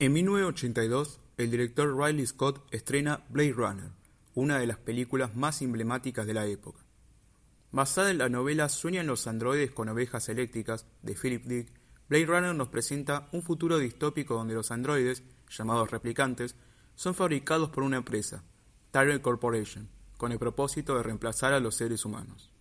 En 1982, el director Riley Scott estrena Blade Runner, una de las películas más emblemáticas de la época. Basada en la novela Sueñan los androides con ovejas eléctricas de Philip Dick, Blade Runner nos presenta un futuro distópico donde los androides, llamados replicantes, son fabricados por una empresa, Tyrell Corporation, con el propósito de reemplazar a los seres humanos.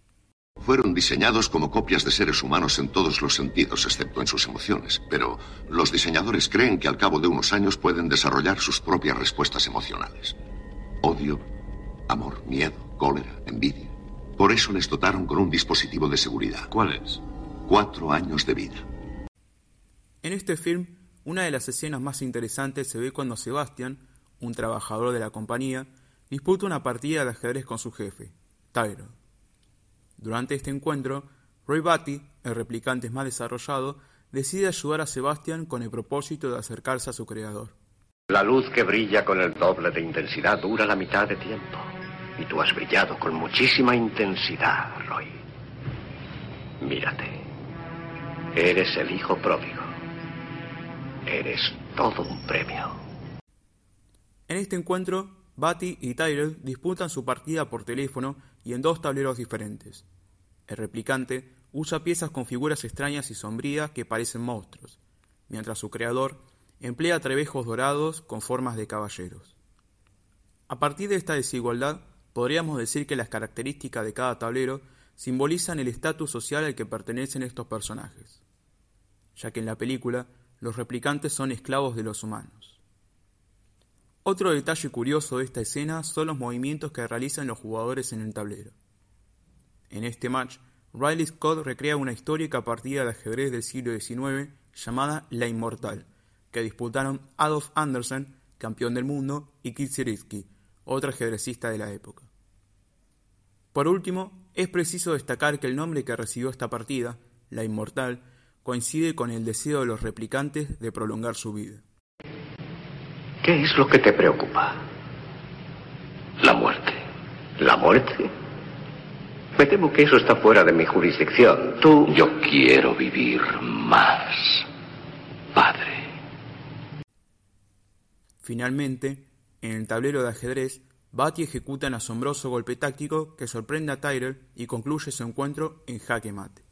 Fueron diseñados como copias de seres humanos en todos los sentidos, excepto en sus emociones. Pero los diseñadores creen que al cabo de unos años pueden desarrollar sus propias respuestas emocionales. Odio, amor, miedo, cólera, envidia. Por eso les dotaron con un dispositivo de seguridad. ¿Cuál es? Cuatro años de vida. En este film, una de las escenas más interesantes se ve cuando Sebastian, un trabajador de la compañía, disputa una partida de ajedrez con su jefe, Tyro. Durante este encuentro, Roy Batty, el replicante más desarrollado, decide ayudar a Sebastian con el propósito de acercarse a su creador. La luz que brilla con el doble de intensidad dura la mitad de tiempo. Y tú has brillado con muchísima intensidad, Roy. Mírate. Eres el hijo pródigo. Eres todo un premio. En este encuentro, Batty y Tyrell disputan su partida por teléfono y en dos tableros diferentes. El replicante usa piezas con figuras extrañas y sombrías que parecen monstruos, mientras su creador emplea trebejos dorados con formas de caballeros. A partir de esta desigualdad, podríamos decir que las características de cada tablero simbolizan el estatus social al que pertenecen estos personajes, ya que en la película los replicantes son esclavos de los humanos. Otro detalle curioso de esta escena son los movimientos que realizan los jugadores en el tablero. En este match, Riley Scott recrea una histórica partida de ajedrez del siglo XIX llamada La Inmortal, que disputaron Adolf Andersen, campeón del mundo, y Kit Sieritsky, otro ajedrecista de la época. Por último, es preciso destacar que el nombre que recibió esta partida, La Inmortal, coincide con el deseo de los replicantes de prolongar su vida. ¿Qué es lo que te preocupa? La muerte. ¿La muerte? Me temo que eso está fuera de mi jurisdicción. Tú... Yo quiero vivir más, padre. Finalmente, en el tablero de ajedrez, Batty ejecuta un asombroso golpe táctico que sorprende a Tyrell y concluye su encuentro en jaque mate.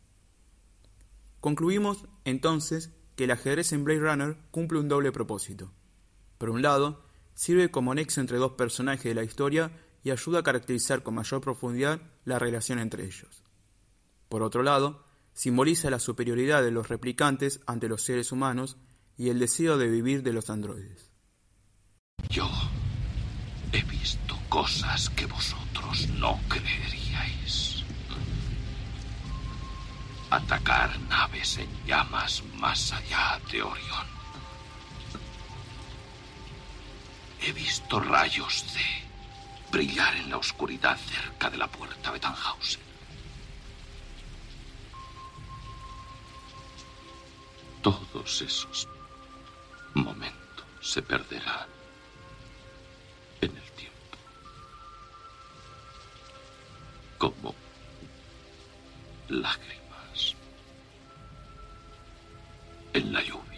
Concluimos, entonces, que el ajedrez en Blade Runner cumple un doble propósito. Por un lado, sirve como nexo entre dos personajes de la historia y ayuda a caracterizar con mayor profundidad la relación entre ellos. Por otro lado, simboliza la superioridad de los replicantes ante los seres humanos y el deseo de vivir de los androides. Yo he visto cosas que vosotros no creeríais. Atacar naves en llamas más allá de Orión. He visto rayos de brillar en la oscuridad cerca de la puerta de Tannhausen. Todos esos momentos se perderán en el tiempo. Como lágrimas en la lluvia.